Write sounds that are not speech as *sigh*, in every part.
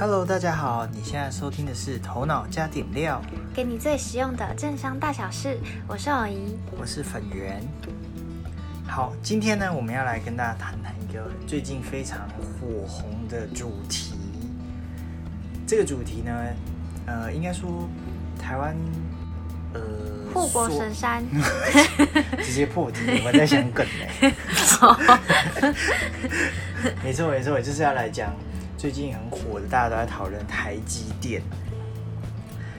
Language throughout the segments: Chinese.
Hello，大家好，你现在收听的是《头脑加点料》，给你最实用的政商大小事。我是偶怡，我是粉圆。好，今天呢，我们要来跟大家谈谈一个最近非常火红的主题。这个主题呢，呃，应该说台湾，呃，护国神山，*laughs* 直接破题，我们在想梗呢。*laughs* *laughs* 没错没错，就是要来讲最近很火的，大家都在讨论台积电。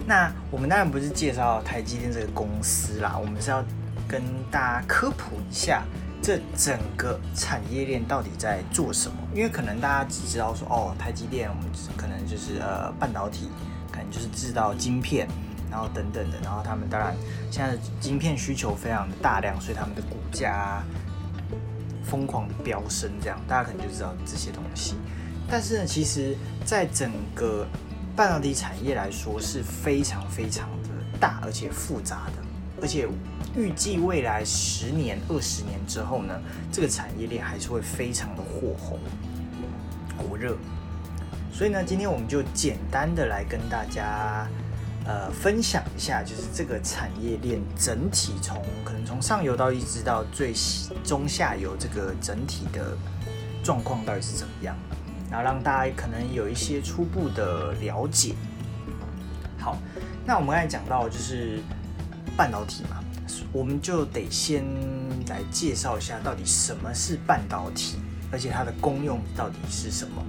那我们当然不是介绍台积电这个公司啦，我们是要跟大家科普一下这整个产业链到底在做什么。因为可能大家只知道说，哦，台积电，我们可能就是呃半导体，可能就是制造晶片，然后等等的，然后他们当然现在的晶片需求非常的大量，所以他们的股价疯狂的飙升，这样大家可能就知道这些东西。但是呢，其实在整个半导体产业来说是非常非常的大而且复杂的，而且预计未来十年、二十年之后呢，这个产业链还是会非常的火红、火热。所以呢，今天我们就简单的来跟大家呃分享一下，就是这个产业链整体从可能从上游到一直到最中下游这个整体的状况到底是怎么样。然后让大家可能有一些初步的了解。好，那我们刚才讲到就是半导体嘛，我们就得先来介绍一下到底什么是半导体，而且它的功用到底是什么。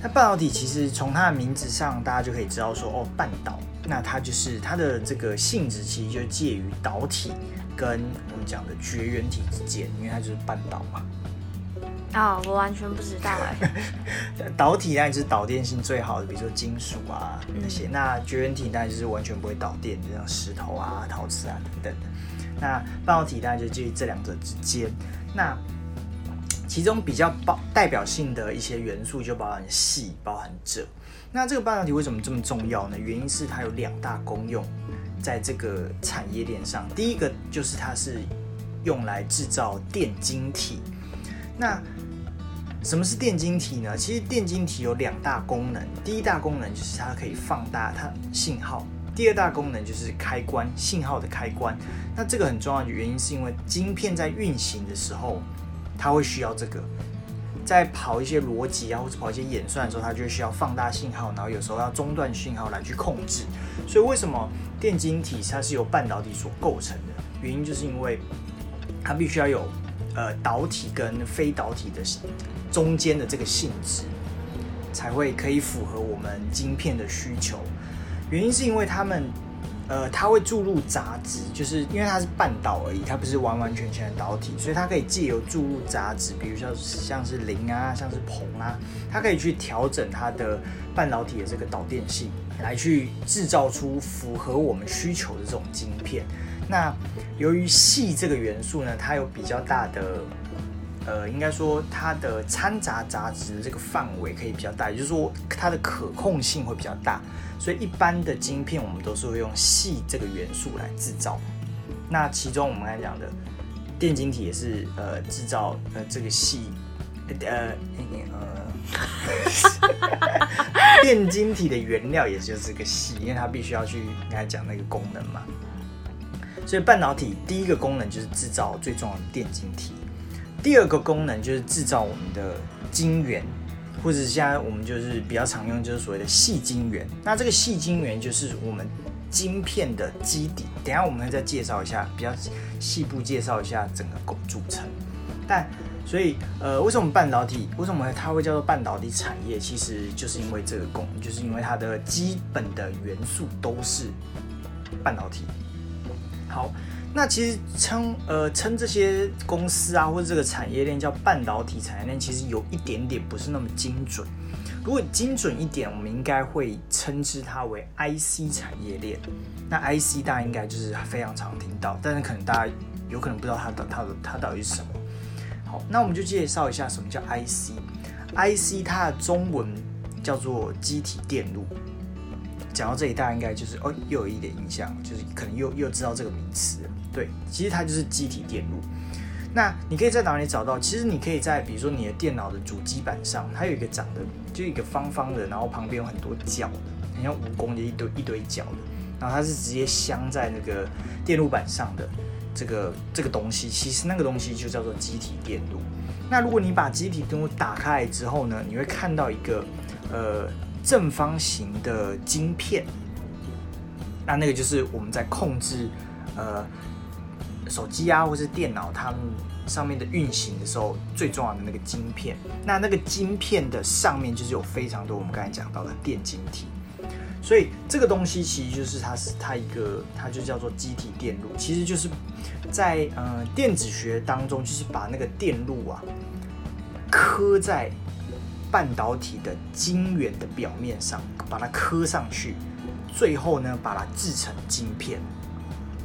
那半导体其实从它的名字上，大家就可以知道说，哦，半导，那它就是它的这个性质其实就介于导体跟我们讲的绝缘体之间，因为它就是半导嘛。哦，我完全不知道哎。*laughs* 导体当然就是导电性最好的，比如说金属啊那些。那绝缘体当然就是完全不会导电，就像石头啊、陶瓷啊等等的。那半导体当然就介于这两者之间。那其中比较包代表性的一些元素就包含细，包含锗。那这个半导体为什么这么重要呢？原因是它有两大功用，在这个产业链上。第一个就是它是用来制造电晶体。那什么是电晶体呢？其实电晶体有两大功能，第一大功能就是它可以放大它信号，第二大功能就是开关信号的开关。那这个很重要的原因是因为晶片在运行的时候，它会需要这个，在跑一些逻辑啊或者跑一些演算的时候，它就需要放大信号，然后有时候要中断信号来去控制。所以为什么电晶体它是由半导体所构成的？原因就是因为它必须要有。呃，导体跟非导体的中间的这个性质，才会可以符合我们晶片的需求。原因是因为它们，呃，它会注入杂质，就是因为它是半导而已，它不是完完全全的导体，所以它可以借由注入杂质，比如像像是磷啊，像是硼啊，它可以去调整它的半导体的这个导电性，来去制造出符合我们需求的这种晶片。那由于细这个元素呢，它有比较大的，呃，应该说它的掺杂杂质的这个范围可以比较大，也就是说它的可控性会比较大，所以一般的晶片我们都是会用细这个元素来制造。那其中我们刚才讲的电晶体也是呃制造呃这个细呃呃电晶体的原料也就是这个细，因为它必须要去刚才讲那个功能嘛。所以半导体第一个功能就是制造最重要的电晶体，第二个功能就是制造我们的晶圆，或者现在我们就是比较常用就是所谓的细晶圆。那这个细晶圆就是我们晶片的基底。等下我们再介绍一下，比较细部介绍一下整个构组成。但所以呃，为什么半导体为什么它会叫做半导体产业？其实就是因为这个功，就是因为它的基本的元素都是半导体。好，那其实称呃称这些公司啊，或者这个产业链叫半导体产业链，其实有一点点不是那么精准。如果精准一点，我们应该会称之它为 IC 产业链。那 IC 大家应该就是非常常听到，但是可能大家有可能不知道它的它的它到底是什么。好，那我们就介绍一下什么叫 IC。IC 它的中文叫做机体电路。讲到这里，大家应该就是哦，又有一点印象，就是可能又又知道这个名词。对，其实它就是机体电路。那你可以在哪里找到？其实你可以在比如说你的电脑的主机板上，它有一个长得就一个方方的，然后旁边有很多角的，很像蜈蚣的一堆一堆角的，然后它是直接镶在那个电路板上的这个这个东西，其实那个东西就叫做机体电路。那如果你把机体电路打开之后呢，你会看到一个呃正方形的晶片，那那个就是我们在控制呃。手机啊，或是电脑，它们上面的运行的时候，最重要的那个晶片，那那个晶片的上面就是有非常多我们刚才讲到的电晶体，所以这个东西其实就是它是它一个，它就叫做机体电路，其实就是在呃电子学当中，就是把那个电路啊刻在半导体的晶圆的表面上，把它刻上去，最后呢把它制成晶片。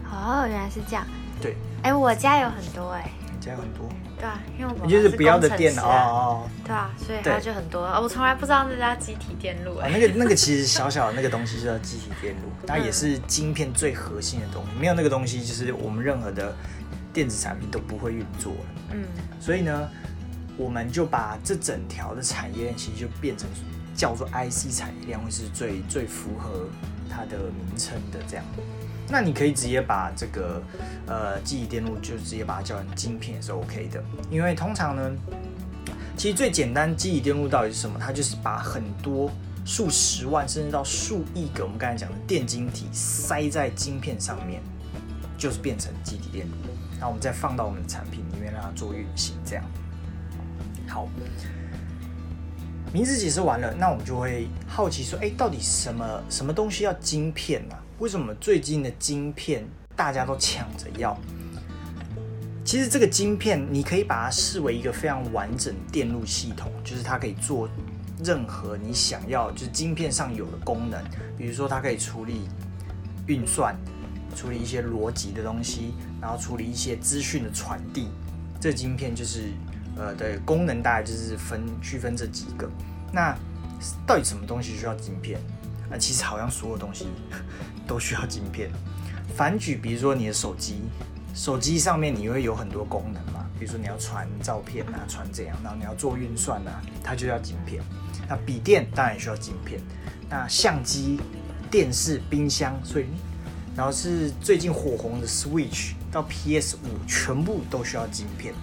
哦，原来是这样。对，哎，我家有很多哎，你家有很多，对啊，因为我就是不要的电脑哦，对啊，所以它就很多。我从来不知道那家机体电路哎，那个那个 *laughs* 其实小小的那个东西叫机体电路，它也是晶片最核心的东西，没有那个东西，就是我们任何的电子产品都不会运作嗯，所以呢，我们就把这整条的产业链其实就变成叫做 IC 产业链，会是最最符合它的名称的这样。那你可以直接把这个呃记忆电路就直接把它叫成晶片是 OK 的，因为通常呢，其实最简单记忆电路到底是什么？它就是把很多数十万甚至到数亿个我们刚才讲的电晶体塞在晶片上面，就是变成记忆电路。那我们再放到我们的产品里面让它做运行，这样。好，名字解释完了，那我们就会好奇说，哎，到底什么什么东西要晶片呢？为什么最近的晶片大家都抢着要？其实这个晶片你可以把它视为一个非常完整电路系统，就是它可以做任何你想要，就是晶片上有的功能。比如说，它可以处理运算，处理一些逻辑的东西，然后处理一些资讯的传递。这晶片就是呃的功能大概就是分区分这几个。那到底什么东西需要晶片？啊，其实好像所有东西。*laughs* 都需要晶片。反举，比如说你的手机，手机上面你会有很多功能嘛？比如说你要传照片啊，传这样，然后你要做运算啊，它就要晶片。那笔电当然也需要晶片。那相机、电视、冰箱，所以然后是最近火红的 Switch 到 PS 五，全部都需要晶片。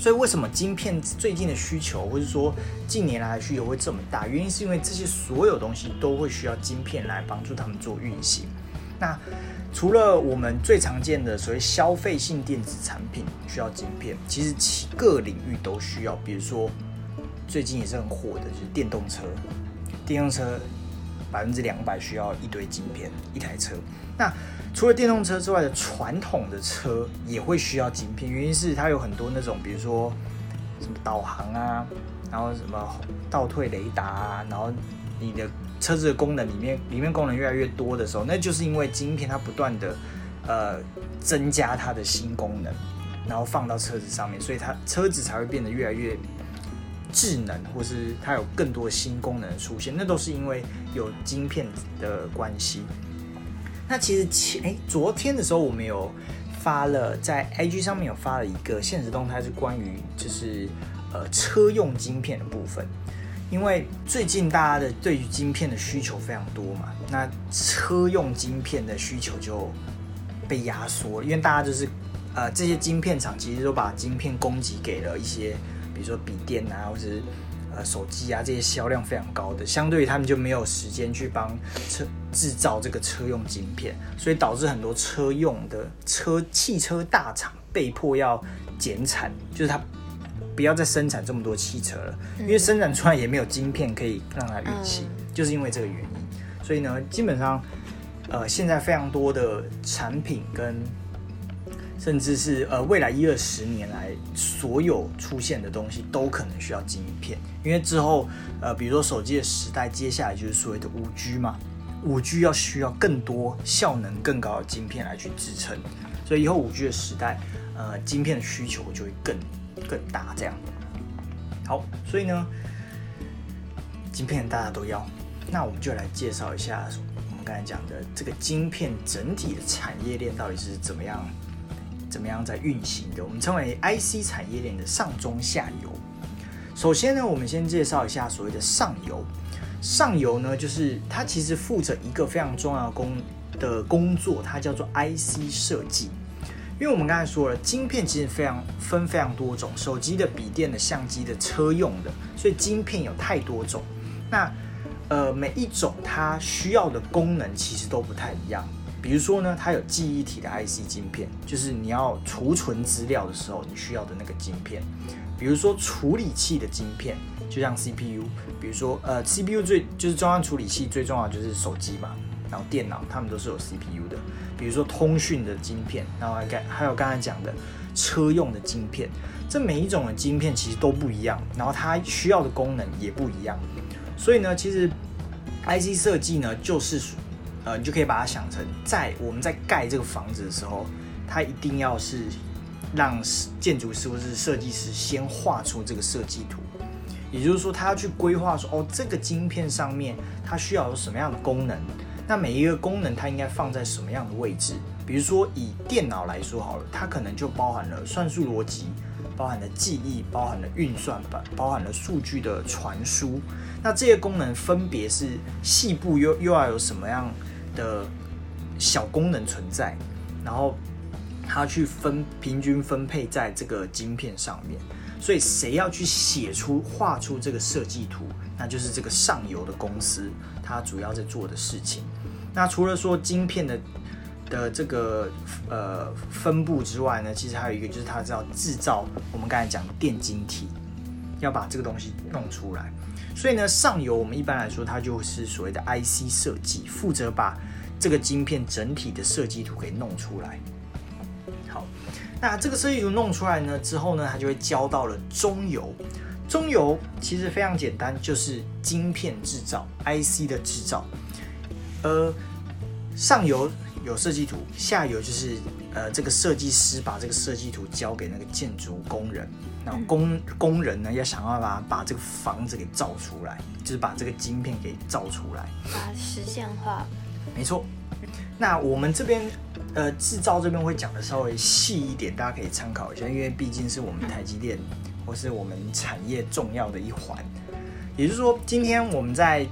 所以为什么晶片最近的需求，或者说近年来的需求会这么大？原因是因为这些所有东西都会需要晶片来帮助他们做运行。那除了我们最常见的所谓消费性电子产品需要晶片，其实其各领域都需要。比如说最近也是很火的，就是电动车，电动车百分之两百需要一堆晶片一台车。那除了电动车之外的传统的车也会需要晶片，原因是它有很多那种，比如说什么导航啊，然后什么倒退雷达啊，然后你的车子的功能里面，里面功能越来越多的时候，那就是因为晶片它不断的呃增加它的新功能，然后放到车子上面，所以它车子才会变得越来越智能，或是它有更多新功能出现，那都是因为有晶片的关系。那其实前哎，昨天的时候我们有发了在 IG 上面有发了一个现实动态，是关于就是呃车用晶片的部分。因为最近大家的对于晶片的需求非常多嘛，那车用晶片的需求就被压缩，因为大家就是呃这些晶片厂其实都把晶片供给给了一些，比如说笔电啊，或者是。呃，手机啊，这些销量非常高的，相对于他们就没有时间去帮车制造这个车用晶片，所以导致很多车用的车汽车大厂被迫要减产，就是它不要再生产这么多汽车了，因为生产出来也没有晶片可以让它运行，就是因为这个原因。所以呢，基本上呃，现在非常多的产品跟甚至是呃未来一二十年来所有出现的东西都可能需要晶片，因为之后呃比如说手机的时代，接下来就是所谓的五 G 嘛，五 G 要需要更多效能更高的晶片来去支撑，所以以后五 G 的时代，呃晶片的需求就会更更大这样。好，所以呢，晶片大家都要，那我们就来介绍一下我们刚才讲的这个晶片整体的产业链到底是怎么样。怎么样在运行的，我们称为 IC 产业链的上中下游。首先呢，我们先介绍一下所谓的上游。上游呢，就是它其实负责一个非常重要的工的工作，它叫做 IC 设计。因为我们刚才说了，晶片其实非常分非常多种，手机的、笔电的、相机的、车用的，所以晶片有太多种。那呃，每一种它需要的功能其实都不太一样。比如说呢，它有记忆体的 IC 晶片，就是你要储存资料的时候你需要的那个晶片。比如说处理器的晶片，就像 CPU。比如说呃，CPU 最就是中央处理器最重要就是手机嘛，然后电脑它们都是有 CPU 的。比如说通讯的晶片，然后还刚还有刚才讲的车用的晶片，这每一种的晶片其实都不一样，然后它需要的功能也不一样。所以呢，其实 IC 设计呢，就是呃，你就可以把它想成，在我们在盖这个房子的时候，它一定要是让建筑师或是设计师先画出这个设计图，也就是说，他要去规划说，哦，这个晶片上面它需要有什么样的功能。那每一个功能它应该放在什么样的位置？比如说以电脑来说好了，它可能就包含了算术逻辑，包含了记忆，包含了运算版，包含了数据的传输。那这些功能分别是细部又又要有什么样的小功能存在，然后它去分平均分配在这个晶片上面。所以谁要去写出画出这个设计图，那就是这个上游的公司，它主要在做的事情。那除了说晶片的的这个呃分布之外呢，其实还有一个就是它要制造我们刚才讲的电晶体，要把这个东西弄出来。所以呢，上游我们一般来说它就是所谓的 IC 设计，负责把这个晶片整体的设计图给弄出来。好，那这个设计图弄出来呢之后呢，它就会交到了中游。中游其实非常简单，就是晶片制造 IC 的制造。呃，上游有设计图，下游就是呃这个设计师把这个设计图交给那个建筑工人，然后工工人呢要想办法把这个房子给造出来，就是把这个晶片给造出来，把它实现化。没错。那我们这边呃制造这边会讲的稍微细一点，大家可以参考一下，因为毕竟是我们台积电或是我们产业重要的一环。也就是说，今天我们在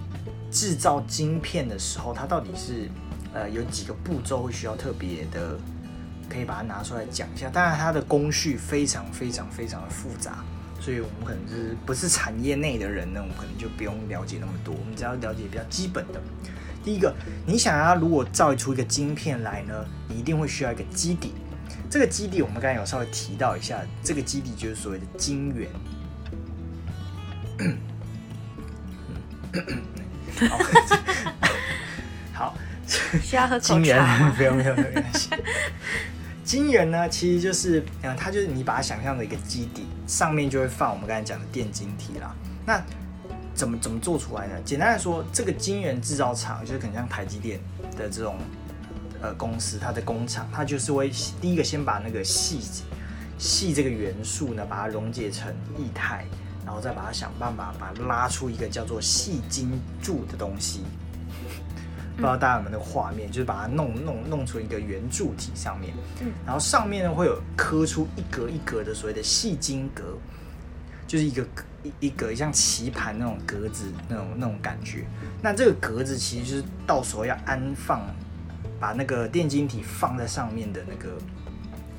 制造晶片的时候，它到底是呃有几个步骤会需要特别的，可以把它拿出来讲一下。当然，它的工序非常非常非常的复杂，所以我们可能是不是产业内的人呢，我们可能就不用了解那么多，我们只要了解比较基本的。第一个，你想要如果造出一个晶片来呢，你一定会需要一个基底。这个基底我们刚才有稍微提到一下，这个基底就是所谓的晶圆。*laughs* 好，好，需要喝金圆吗？不用不用没关系。晶圆呢，其实就是嗯，它就是你把它想象的一个基底，上面就会放我们刚才讲的电晶体啦。那怎么怎么做出来呢？简单来说，这个晶圆制造厂就是可能像台积电的这种呃公司，它的工厂，它就是会第一个先把那个细细这个元素呢，把它溶解成液态。然后再把它想办法把它拉出一个叫做细晶柱的东西，不知道大家有没有那个画面，就是把它弄弄弄出一个圆柱体上面，嗯，然后上面呢会有刻出一格一格的所谓的细晶格，就是一个一一格像棋盘那种格子那种那种感觉。那这个格子其实就是到时候要安放，把那个电晶体放在上面的那个。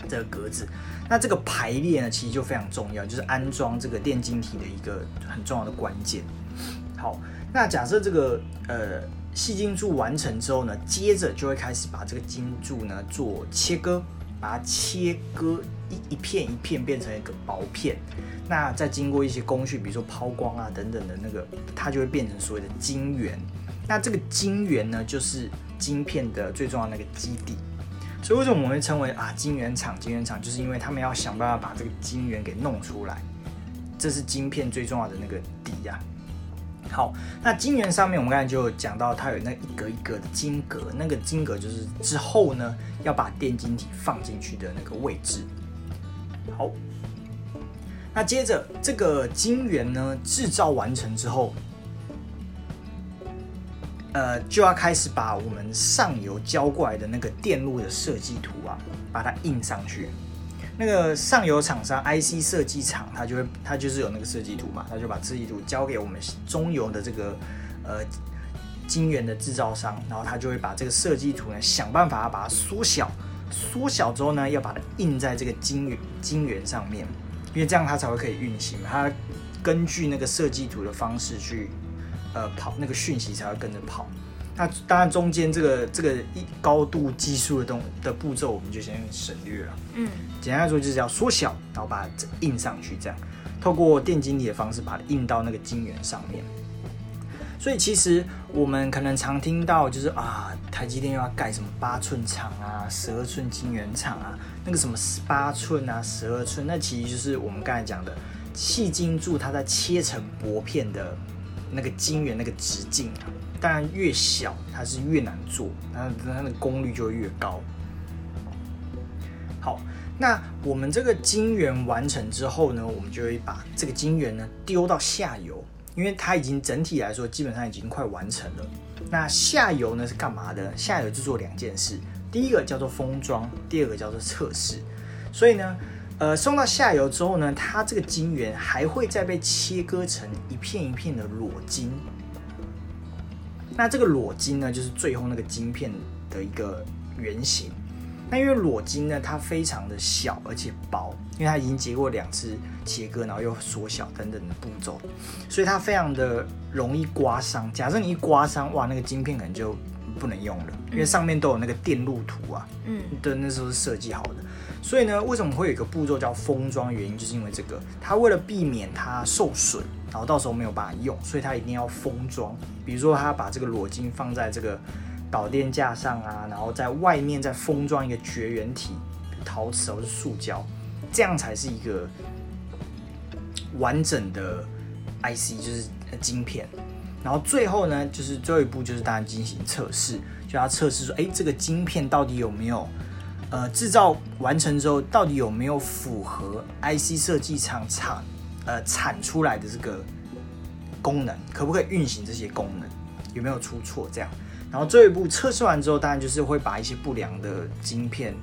这个格子，那这个排列呢，其实就非常重要，就是安装这个电晶体的一个很重要的关键。好，那假设这个呃细晶柱完成之后呢，接着就会开始把这个晶柱呢做切割，把它切割一一片一片变成一个薄片。那再经过一些工序，比如说抛光啊等等的那个，它就会变成所谓的晶圆。那这个晶圆呢，就是晶片的最重要的那个基底。所以为什么我们会称为啊晶圆厂？晶圆厂就是因为他们要想办法把这个晶圆给弄出来，这是晶片最重要的那个底呀。好，那晶圆上面我们刚才就讲到，它有那一格一格的晶格，那个晶格就是之后呢要把电晶体放进去的那个位置。好，那接着这个晶圆呢制造完成之后。呃，就要开始把我们上游交过来的那个电路的设计图啊，把它印上去。那个上游厂商 IC 设计厂，他就会他就是有那个设计图嘛，他就把设计图交给我们中游的这个呃晶圆的制造商，然后他就会把这个设计图呢想办法把它缩小，缩小之后呢要把它印在这个晶圆晶圆上面，因为这样它才会可以运行。它根据那个设计图的方式去呃跑，那个讯息才会跟着跑。那当然，中间这个这个一高度技术的东的步骤，我们就先省略了。嗯，简单来说就是要缩小，然后把它印上去，这样透过电晶体的方式把它印到那个晶圆上面。所以其实我们可能常听到，就是啊，台积电又要盖什么八寸厂啊、十二寸晶圆厂啊，那个什么十八寸啊、十二寸，那其实就是我们刚才讲的细晶柱，它在切成薄片的那个晶圆那个直径啊。当然，越小它是越难做，那它的功率就会越高。好，那我们这个晶圆完成之后呢，我们就会把这个晶圆呢丢到下游，因为它已经整体来说基本上已经快完成了。那下游呢是干嘛的？下游就做两件事，第一个叫做封装，第二个叫做测试。所以呢，呃，送到下游之后呢，它这个晶圆还会再被切割成一片一片的裸晶。那这个裸晶呢，就是最后那个晶片的一个原型。那因为裸晶呢，它非常的小而且薄，因为它已经结过两次切割，然后又缩小等等的步骤，所以它非常的容易刮伤。假设你一刮伤，哇，那个晶片可能就不能用了，因为上面都有那个电路图啊，嗯，的那时候是设计好的。所以呢，为什么会有一个步骤叫封装？原因就是因为这个，它为了避免它受损。然后到时候没有办法用，所以它一定要封装。比如说，它把这个裸晶放在这个导电架上啊，然后在外面再封装一个绝缘体，陶瓷或是塑胶，这样才是一个完整的 IC，就是晶片。然后最后呢，就是最后一步就是大家进行测试，就要测试说，哎，这个晶片到底有没有呃制造完成之后，到底有没有符合 IC 设计厂厂。呃，产出来的这个功能可不可以运行这些功能，有没有出错？这样，然后这一步测试完之后，当然就是会把一些不良的晶片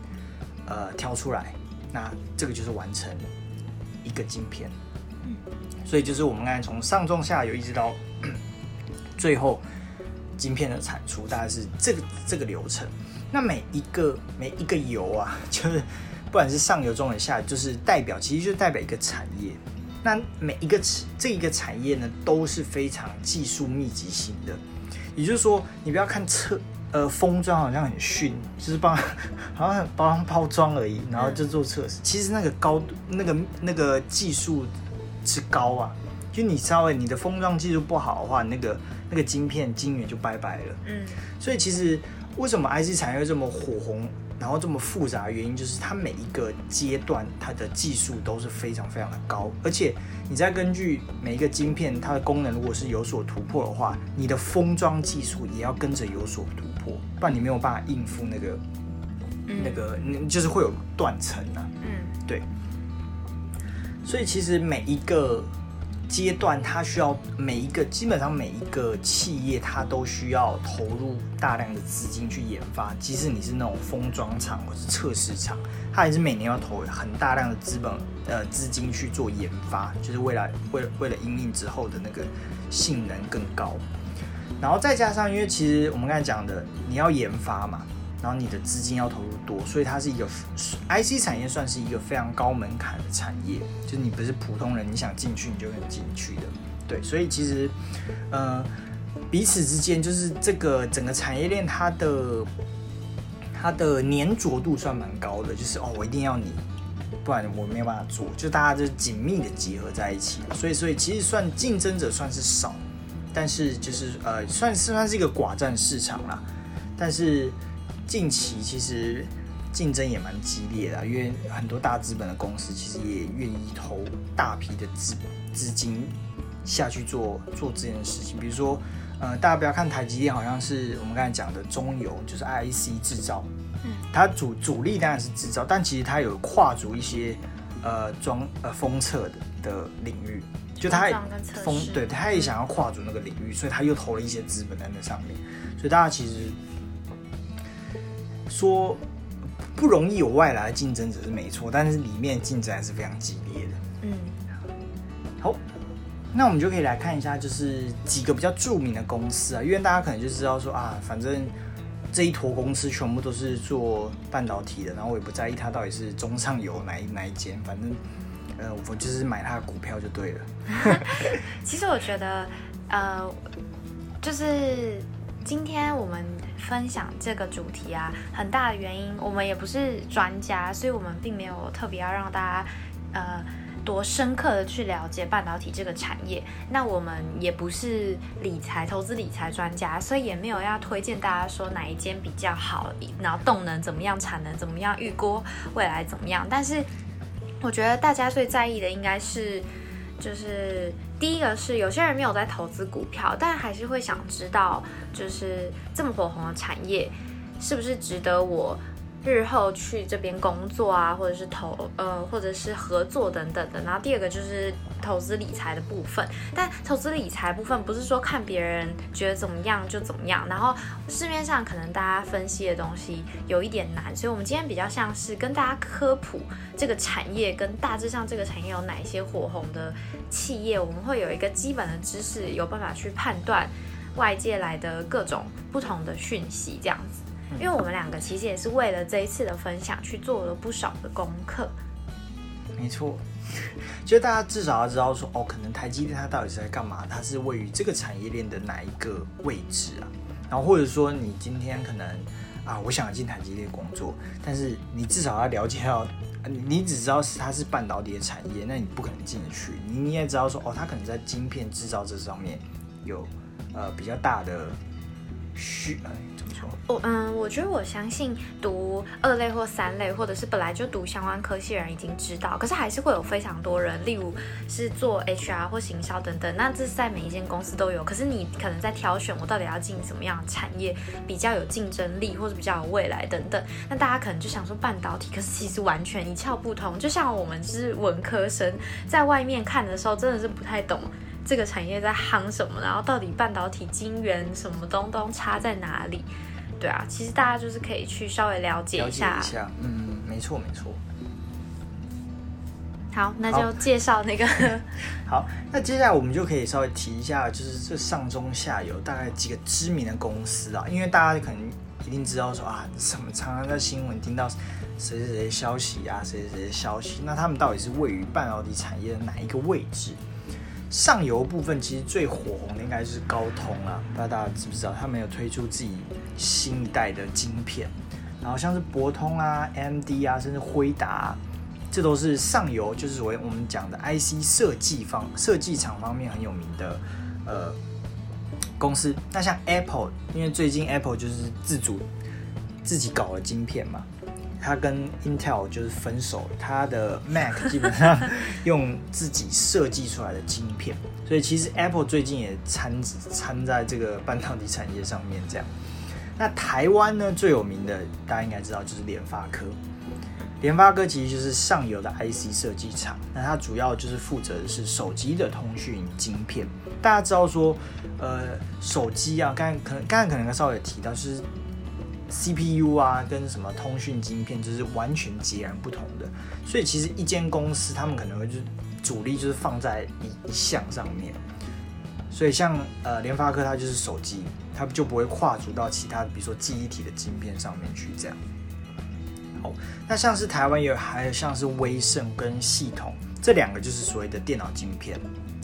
呃挑出来，那这个就是完成一个晶片。嗯，所以就是我们刚才从上中下游一直到最后晶片的产出，大概是这个这个流程。那每一个每一个油啊，就是不管是上游、中游、下游，就是代表，其实就代表一个产业。那每一个这一个产业呢，都是非常技术密集型的。也就是说，你不要看测呃封装好像很逊，就是帮 *laughs* 好像帮包装而已，然后就做测试。其实那个高度、那个那个技术之高啊，就你稍微你的封装技术不好的话，那个那个晶片晶圆就拜拜了。嗯，所以其实为什么 IC 产业这么火红？然后这么复杂的原因，就是它每一个阶段它的技术都是非常非常的高，而且你再根据每一个晶片它的功能，如果是有所突破的话，你的封装技术也要跟着有所突破，不然你没有办法应付那个那个，就是会有断层啊。嗯，对。所以其实每一个。阶段，它需要每一个基本上每一个企业，它都需要投入大量的资金去研发。即使你是那种封装厂或是测试厂，它还是每年要投很大量的资本呃资金去做研发，就是未来为了为了应用之后的那个性能更高。然后再加上，因为其实我们刚才讲的，你要研发嘛。然后你的资金要投入多，所以它是一个 IC 产业，算是一个非常高门槛的产业，就是你不是普通人，你想进去你就能进去的。对，所以其实，呃，彼此之间就是这个整个产业链，它的它的粘着度算蛮高的，就是哦，我一定要你，不然我没有办法做，就大家就紧密的结合在一起。所以，所以其实算竞争者算是少，但是就是呃，算是算是一个寡占市场啦，但是。近期其实竞争也蛮激烈的，因为很多大资本的公司其实也愿意投大批的资资金下去做做这件事情。比如说，呃，大家不要看台积电，好像是我们刚才讲的中游，就是 IC 制造，嗯，它主主力当然是制造，但其实它有跨足一些呃装呃封测的的领域，就它封对，它也想要跨足那个领域，所以它又投了一些资本在那上面，所以大家其实。说不容易有外来的竞争者是没错，但是里面竞争还是非常激烈的。嗯，好，那我们就可以来看一下，就是几个比较著名的公司啊，因为大家可能就知道说啊，反正这一坨公司全部都是做半导体的，然后我也不在意它到底是中上游哪一哪一间，反正呃，我就是买它的股票就对了。*laughs* 其实我觉得，呃，就是今天我们。分享这个主题啊，很大的原因，我们也不是专家，所以我们并没有特别要让大家，呃，多深刻的去了解半导体这个产业。那我们也不是理财、投资理财专家，所以也没有要推荐大家说哪一间比较好，然后动能怎么样，产能怎么样，预估未来怎么样。但是我觉得大家最在意的应该是。就是第一个是有些人没有在投资股票，但还是会想知道，就是这么火红的产业，是不是值得我。日后去这边工作啊，或者是投呃，或者是合作等等的。然后第二个就是投资理财的部分。但投资理财部分不是说看别人觉得怎么样就怎么样。然后市面上可能大家分析的东西有一点难，所以我们今天比较像是跟大家科普这个产业跟大致上这个产业有哪一些火红的企业，我们会有一个基本的知识，有办法去判断外界来的各种不同的讯息，这样子。因为我们两个其实也是为了这一次的分享去做了不少的功课。没错，*laughs* 就大家至少要知道说，哦，可能台积电它到底是在干嘛？它是位于这个产业链的哪一个位置啊？然后或者说你今天可能啊，我想进台积电工作，但是你至少要了解到，你只知道是它是半导体的产业，那你不可能进得去。你你也知道说，哦，它可能在晶片制造这上面有呃比较大的需。我嗯，我觉得我相信读二类或三类，或者是本来就读相关科系的人已经知道，可是还是会有非常多人，例如是做 HR 或行销等等，那这是在每一间公司都有。可是你可能在挑选我到底要进什么样的产业比较有竞争力，或者比较有未来等等。那大家可能就想说半导体，可是其实完全一窍不通。就像我们是文科生，在外面看的时候，真的是不太懂这个产业在夯什么，然后到底半导体晶圆什么东东差在哪里。对啊，其实大家就是可以去稍微了解一下。一下，嗯，没错没错。好，那就介绍那个。*laughs* 好，那接下来我们就可以稍微提一下，就是这上中下游大概几个知名的公司啊，因为大家可能一定知道说啊，什么常常在新闻听到谁谁谁消息啊，谁谁谁消息，那他们到底是位于半导体产业的哪一个位置？上游部分其实最火红的应该是高通啊，不知道大家知不知道，他们有推出自己新一代的晶片，然后像是博通啊、MD 啊，甚至辉达，这都是上游，就是所谓我们讲的 IC 设计方设计厂方面很有名的呃公司。那像 Apple，因为最近 Apple 就是自主自己搞了晶片嘛。他跟 Intel 就是分手了，他的 Mac *laughs* 基本上用自己设计出来的晶片，所以其实 Apple 最近也参参在这个半导体产业上面。这样，那台湾呢最有名的，大家应该知道就是联发科。联发科其实就是上游的 IC 设计厂，那它主要就是负责的是手机的通讯晶片。大家知道说，呃，手机啊，刚可能刚才可能稍微提到是。CPU 啊，跟什么通讯晶片就是完全截然不同的，所以其实一间公司他们可能会就是主力就是放在一一项上面，所以像呃联发科它就是手机，它就不会跨足到其他比如说记忆体的晶片上面去这样。好，那像是台湾有还有像是威盛跟系统这两个就是所谓的电脑晶片，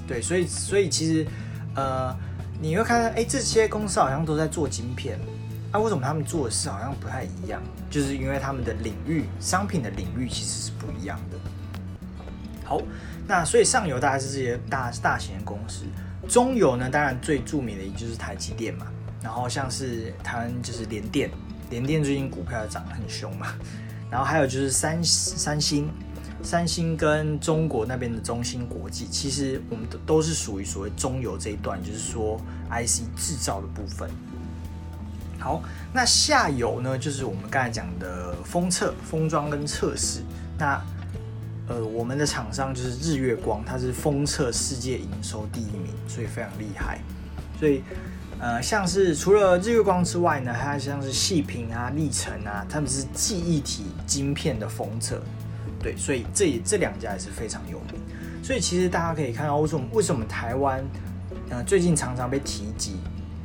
对，所以所以其实呃你会看到哎这些公司好像都在做晶片。那为什么他们做的事好像不太一样？就是因为他们的领域、商品的领域其实是不一样的。好，那所以上游大概是这些大大型的公司，中游呢，当然最著名的也就是台积电嘛。然后像是台湾就是联电，联电最近股票涨得很凶嘛。*laughs* 然后还有就是三三星，三星跟中国那边的中芯国际，其实我们都都是属于所谓中游这一段，就是说 IC 制造的部分。好，那下游呢，就是我们刚才讲的封测、封装跟测试。那呃，我们的厂商就是日月光，它是封测世界营收第一名，所以非常厉害。所以呃，像是除了日月光之外呢，它像是细屏啊、历程啊，他们是记忆体晶片的封测，对，所以这这两家也是非常有名。所以其实大家可以看到，为什么为什么台湾呃最近常常被提及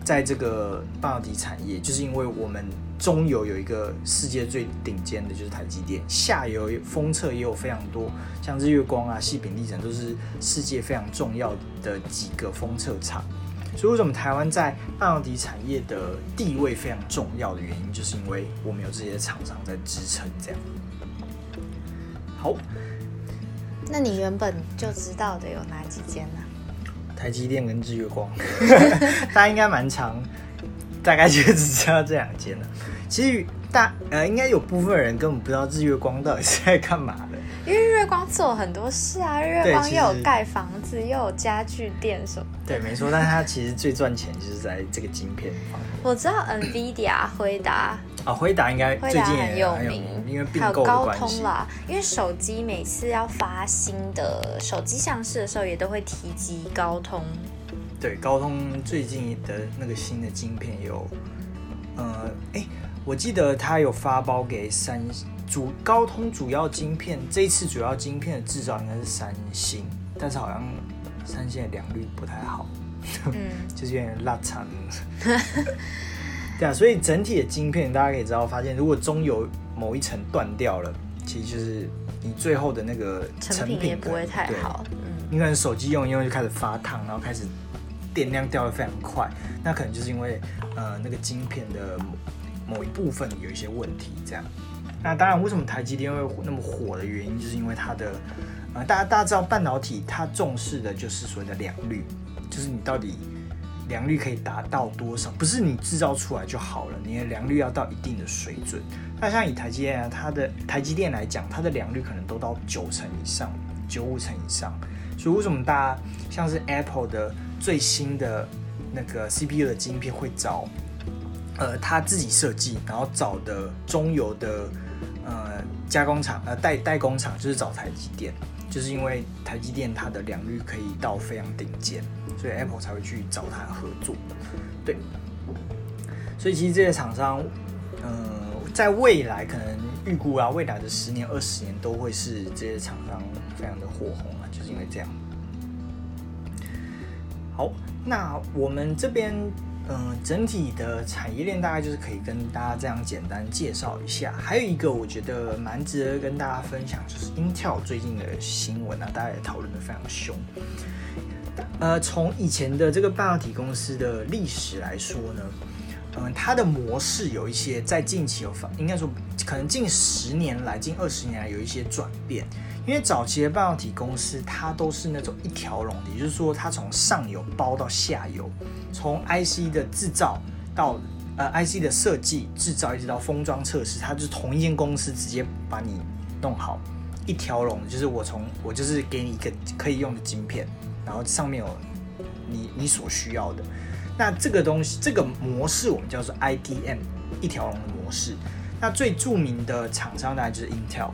在这个半导体产业，就是因为我们中游有一个世界最顶尖的就是台积电，下游封测也有非常多，像日月光啊、细品历程都是世界非常重要的几个封测厂。所以为什么台湾在半导体产业的地位非常重要的原因，就是因为我们有这些厂商在支撑。这样，好。那你原本就知道的有哪几间呢？台积电跟日月光，*laughs* 大家应该蛮长，大概就只知道这两间了。其实大呃，应该有部分人根本不知道日月光到底是在干嘛的。因为日月光做很多事啊，日月光又有盖房子，又有家具店什么。对，没错，但是它其实最赚钱就是在这个晶片方面。我知道 NVIDIA 回答啊，辉达应该最近很有名，因为并购的关系啦。因为手机每次要发新的手机上市的时候，也都会提及高通。对，高通最近的那个新的晶片有，呃，哎，我记得他有发包给三。主高通主要晶片，这一次主要晶片的制造应该是三星，但是好像三星的良率不太好，嗯，*laughs* 就是有点拉长。*laughs* 对啊，所以整体的晶片大家可以知道，发现如果中有某一层断掉了，其实就是你最后的那个成品也不会太好。嗯，你可能手机用一用就开始发烫，然后开始电量掉的非常快，那可能就是因为呃那个晶片的某一部分有一些问题，这样。那当然，为什么台积电会那么火的原因，就是因为它的，呃，大家大家知道半导体它重视的就是所谓的良率，就是你到底良率可以达到多少，不是你制造出来就好了，你的良率要到一定的水准。那像以台积电啊，它的台积电来讲，它的良率可能都到九成以上，九五成以上。所以为什么大家像是 Apple 的最新的那个 CPU 的晶片会找，呃，他自己设计，然后找的中游的。呃，加工厂呃代代工厂就是找台积电，就是因为台积电它的良率可以到非常顶尖，所以 Apple 才会去找它合作。对，所以其实这些厂商，呃，在未来可能预估啊，未来的十年、二十年都会是这些厂商非常的火红啊，就是因为这样。好，那我们这边。嗯，整体的产业链大概就是可以跟大家这样简单介绍一下。还有一个我觉得蛮值得跟大家分享，就是 Intel 最近的新闻啊，大家也讨论的非常凶。呃，从以前的这个半导体公司的历史来说呢，嗯，它的模式有一些在近期有发，应该说可能近十年来、近二十年来有一些转变。因为早期的半导体公司，它都是那种一条龙，也就是说，它从上游包到下游，从 IC 的制造到呃 IC 的设计、制造，一直到封装测试，它就是同一间公司直接把你弄好，一条龙，就是我从我就是给你一个可以用的晶片，然后上面有你你所需要的。那这个东西，这个模式我们叫做 IDM 一条龙的模式。那最著名的厂商大概就是 Intel。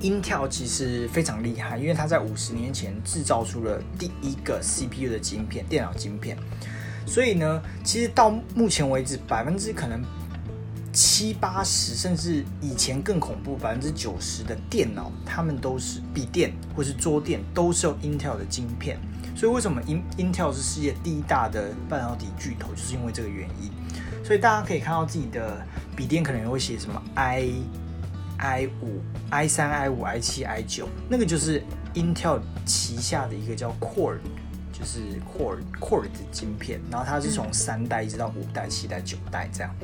Intel 其实非常厉害，因为它在五十年前制造出了第一个 CPU 的晶片，电脑晶片。所以呢，其实到目前为止，百分之可能七八十，甚至以前更恐怖，百分之九十的电脑，他们都是笔电或是桌垫，都是用 Intel 的晶片。所以为什么 In Intel 是世界第一大的半导体巨头，就是因为这个原因。所以大家可以看到自己的笔电可能会写什么 I。i 五、i 三、i 五、i 七、i 九，那个就是 Intel 旗下的一个叫 Core，就是 Core Core 的晶片，然后它是从三代一直到五代、七代、九代这样。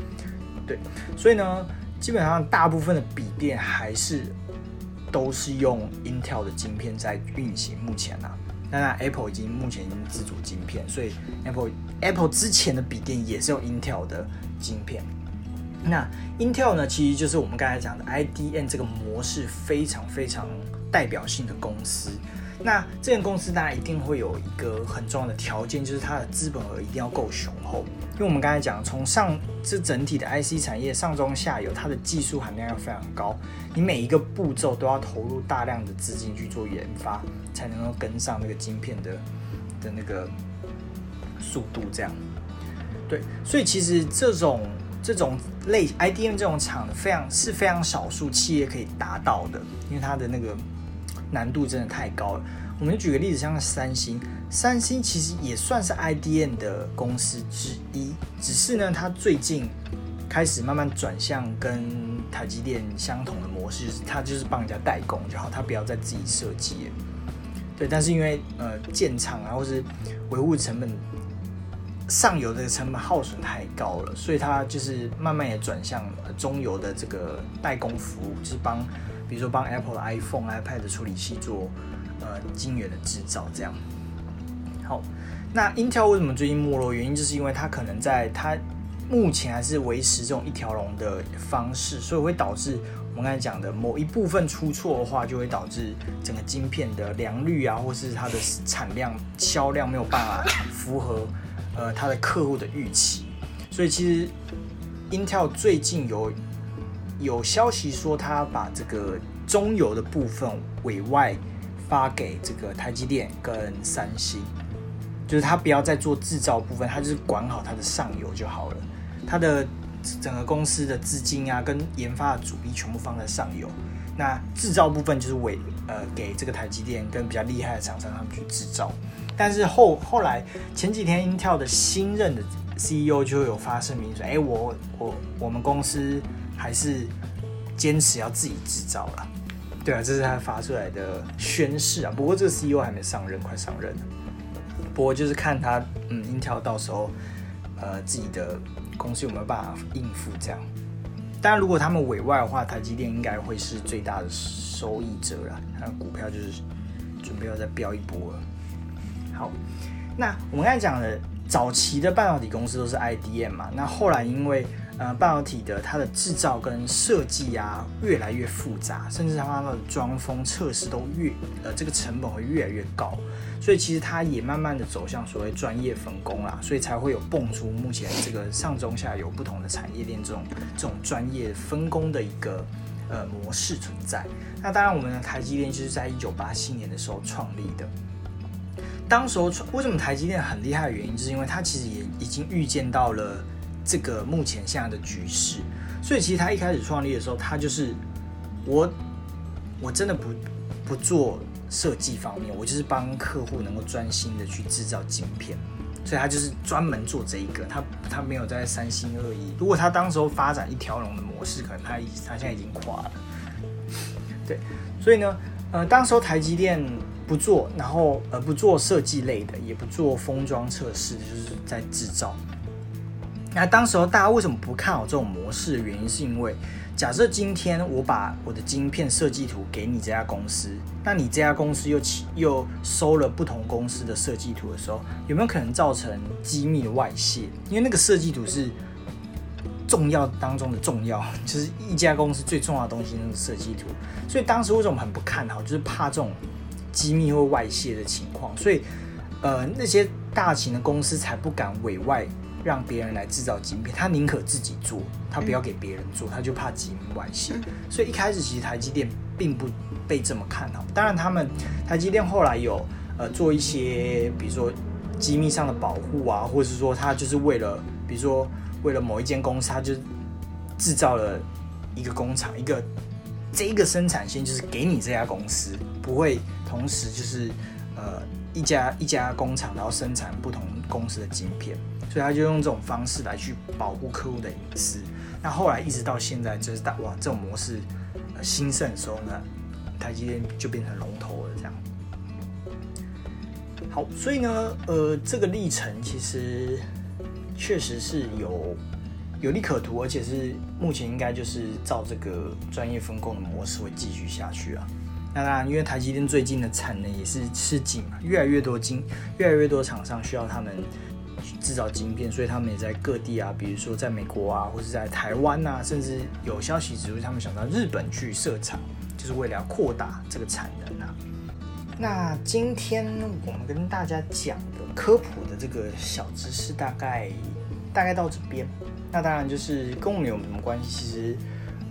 对，所以呢，基本上大部分的笔电还是都是用 Intel 的晶片在运行。目前啊，那 Apple 已经目前已经自主晶片，所以 Apple Apple 之前的笔电也是用 Intel 的晶片。那 Intel 呢，其实就是我们刚才讲的 IDM 这个模式非常非常代表性的公司。那这间公司大家一定会有一个很重要的条件，就是它的资本额一定要够雄厚。因为我们刚才讲，从上这整体的 IC 产业上中下游，它的技术含量要非常高，你每一个步骤都要投入大量的资金去做研发，才能够跟上那个晶片的的那个速度。这样，对，所以其实这种这种类 IDM 这种厂的非常是非常少数企业可以达到的，因为它的那个难度真的太高了。我们举个例子，像三星，三星其实也算是 IDM 的公司之一，只是呢，它最近开始慢慢转向跟台积电相同的模式，就是它就是帮人家代工就好，它不要再自己设计。对，但是因为呃建厂啊，或是维护成本上游的成本耗损太高了，所以它就是慢慢也转向中游的这个代工服务，就是帮比如说帮 Apple 的 iPhone、iPad 的处理器做。呃，晶圆的制造这样。好，那 Intel 为什么最近没落？原因就是因为它可能在它目前还是维持这种一条龙的方式，所以会导致们刚才讲的某一部分出错的话，就会导致整个晶片的良率啊，或是它的产量、销量没有办法符合呃它的客户的预期。所以其实 Intel 最近有有消息说，它把这个中游的部分委外。发给这个台积电跟三星，就是他不要再做制造部分，他就是管好它的上游就好了。它的整个公司的资金啊，跟研发的主力全部放在上游，那制造部分就是委呃给这个台积电跟比较厉害的厂商他们去制造。但是后后来前几天 Intel 的新任的 CEO 就有发声明说，哎，我我我们公司还是坚持要自己制造了。对啊，这是他发出来的宣誓啊。不过这个 CEO 还没上任，快上任了。不过就是看他，嗯，Intel 到时候，呃，自己的公司有没有办法应付这样。当然，如果他们委外的话，台积电应该会是最大的受益者了。那股票就是准备要再飙一波了。好，那我们刚才讲的早期的半导体公司都是 IDM 嘛，那后来因为呃，半导体的它的制造跟设计啊，越来越复杂，甚至它的装封测试都越呃，这个成本会越来越高，所以其实它也慢慢的走向所谓专业分工啦，所以才会有蹦出目前这个上中下游不同的产业链这种这种专业分工的一个呃模式存在。那当然，我们的台积电就是在一九八七年的时候创立的，当时候为什么台积电很厉害的原因，就是因为它其实也已经预见到了。这个目前现在的局势，所以其实他一开始创立的时候，他就是我，我真的不不做设计方面，我就是帮客户能够专心的去制造晶片，所以他就是专门做这一个，他他没有在三心二意。如果他当时候发展一条龙的模式，可能他他现在已经垮了。对，所以呢，呃，当时候台积电不做，然后呃不做设计类的，也不做封装测试，就是在制造。那当时候大家为什么不看好这种模式的原因，是因为假设今天我把我的晶片设计图给你这家公司，那你这家公司又起又收了不同公司的设计图的时候，有没有可能造成机密的外泄？因为那个设计图是重要当中的重要，就是一家公司最重要的东西，那个设计图。所以当时为什么很不看好，就是怕这种机密会外泄的情况，所以呃那些大型的公司才不敢委外。让别人来制造晶片，他宁可自己做，他不要给别人做，他就怕机密外泄。所以一开始其实台积电并不被这么看好。当然，他们台积电后来有呃做一些，比如说机密上的保护啊，或者是说他就是为了，比如说为了某一间公司，他就制造了一个工厂，一个这一个生产线就是给你这家公司，不会同时就是呃一家一家工厂然后生产不同公司的晶片。所以他就用这种方式来去保护客户的隐私。那后来一直到现在，就是大哇这种模式兴盛的时候呢，台积电就变成龙头了。这样。好，所以呢，呃，这个历程其实确实是有有利可图，而且是目前应该就是照这个专业分工的模式会继续下去啊。那当然，因为台积电最近的产能也是吃紧嘛，越来越多晶，越来越多厂商需要他们。制造晶片，所以他们也在各地啊，比如说在美国啊，或者在台湾呐，甚至有消息指出他们想到日本去设厂，就是为了要扩大这个产能啊。那今天我们跟大家讲的科普的这个小知识，大概大概到这边。那当然就是跟我们有什么关系？其实，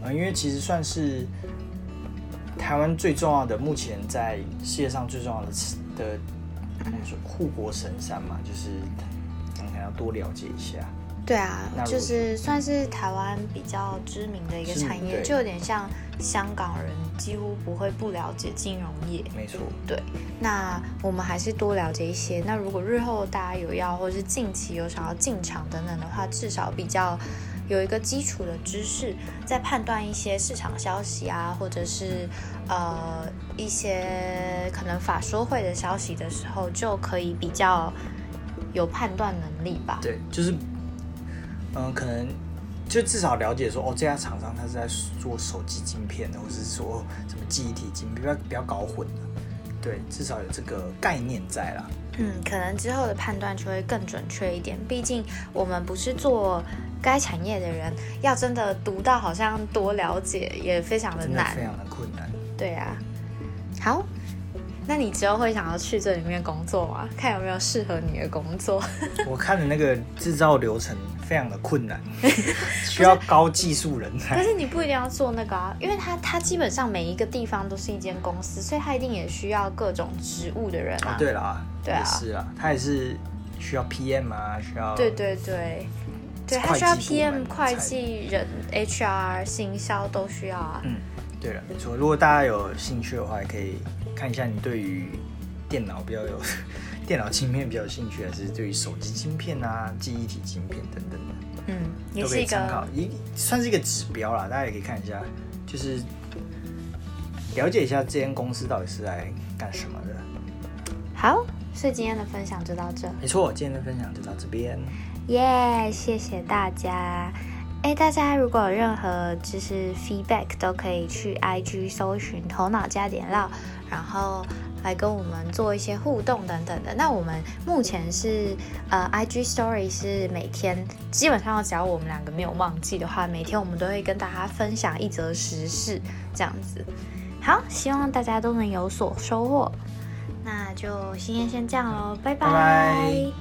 呃，因为其实算是台湾最重要的，目前在世界上最重要的的，说护国神山嘛，就是。我们可能要多了解一下。对啊就是算是台湾比较知名的一个产业，就有点像香港人几乎不会不了解金融业。没错，对，那我们还是多了解一些。那如果日后大家有要，或是近期有想要进场等等的话，至少比较有一个基础的知识，在判断一些市场消息啊，或者是呃一些可能法说会的消息的时候，就可以比较有判断能力吧。对，就是嗯、可能就至少了解说，哦，这家厂商他是在做手机晶片的，或者是说什么记忆体晶片，不要不要搞混了。对，至少有这个概念在啦。嗯，可能之后的判断就会更准确一点。毕竟我们不是做该产业的人，要真的读到好像多了解也非常的难。非常的困难。对啊，好，那你之后会想要去这里面工作吗？看有没有适合你的工作。*laughs* 我看的那个制造流程非常的困难，*laughs* 需要高技术人才。可是你不一定要做那个啊，因为它它基本上每一个地方都是一间公司，所以它一定也需要各种职务的人啊。哦，对了啊，对啊也是啊，他也是需要 PM 啊，需要对对对，对，它需要 PM、才会计人、HR、行销都需要啊。嗯，对了，没错。如果大家有兴趣的话，也可以看一下你对于电脑比较有 *laughs* 电脑晶片比较有兴趣，还是对于手机晶片啊、记忆体晶片等等的，嗯，也是一以参考个，一算是一个指标啦。大家也可以看一下，就是了解一下这间公司到底是来干什么的。好。所以今天的分享就到这。没错，今天的分享就到这边。耶谢谢大家。哎，大家如果有任何就是 feedback，都可以去 IG 搜寻“头脑加点料”，然后来跟我们做一些互动等等的。那我们目前是呃 IG Story 是每天基本上只要我们两个没有忘记的话，每天我们都会跟大家分享一则时事这样子。好，希望大家都能有所收获。那就今天先这样喽，拜拜